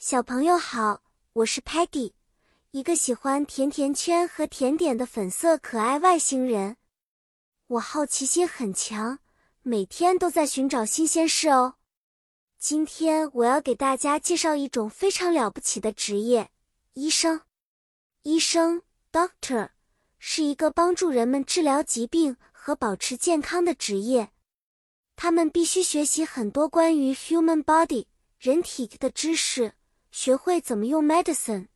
小朋友好，我是 Patty，一个喜欢甜甜圈和甜点的粉色可爱外星人。我好奇心很强，每天都在寻找新鲜事哦。今天我要给大家介绍一种非常了不起的职业——医生。医生 （Doctor） 是一个帮助人们治疗疾病和保持健康的职业。他们必须学习很多关于 human body 人体的知识。学会怎么用 medicine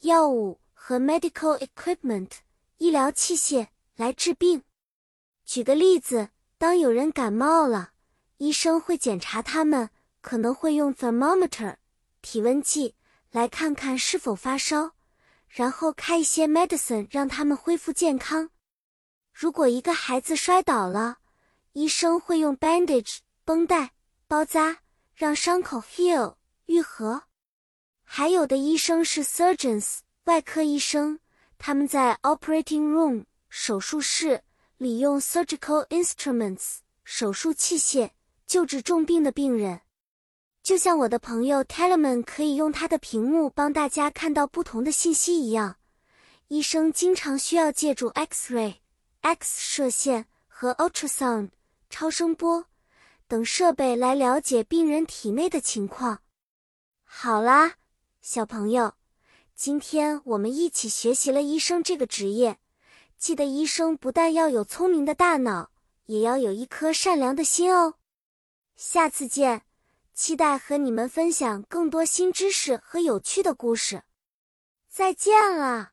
药物和 medical equipment 医疗器械来治病。举个例子，当有人感冒了，医生会检查他们，可能会用 thermometer 体温计来看看是否发烧，然后开一些 medicine 让他们恢复健康。如果一个孩子摔倒了，医生会用 bandage 绷带包扎，让伤口 heal 愈合。还有的医生是 surgeons 外科医生，他们在 operating room 手术室里用 surgical instruments 手术器械救治重病的病人。就像我的朋友 Telemann 可以用他的屏幕帮大家看到不同的信息一样，医生经常需要借助 X-ray、X 射线和 ultrasound 超声波等设备来了解病人体内的情况。好啦。小朋友，今天我们一起学习了医生这个职业。记得，医生不但要有聪明的大脑，也要有一颗善良的心哦。下次见，期待和你们分享更多新知识和有趣的故事。再见了。